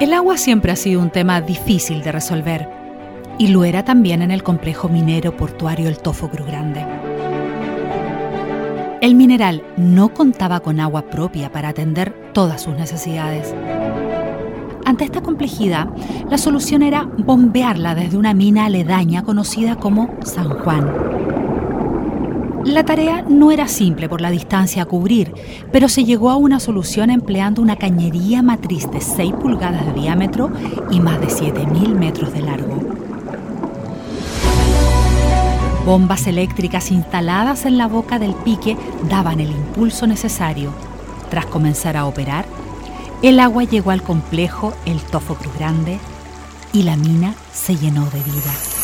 El agua siempre ha sido un tema difícil de resolver y lo era también en el complejo minero portuario El Tofo Cruz Grande. El mineral no contaba con agua propia para atender todas sus necesidades. Ante esta complejidad, la solución era bombearla desde una mina aledaña conocida como San Juan. La tarea no era simple por la distancia a cubrir, pero se llegó a una solución empleando una cañería matriz de 6 pulgadas de diámetro y más de 7.000 metros de largo. Bombas eléctricas instaladas en la boca del pique daban el impulso necesario. Tras comenzar a operar, el agua llegó al complejo El Tofo Cruz Grande y la mina se llenó de vida.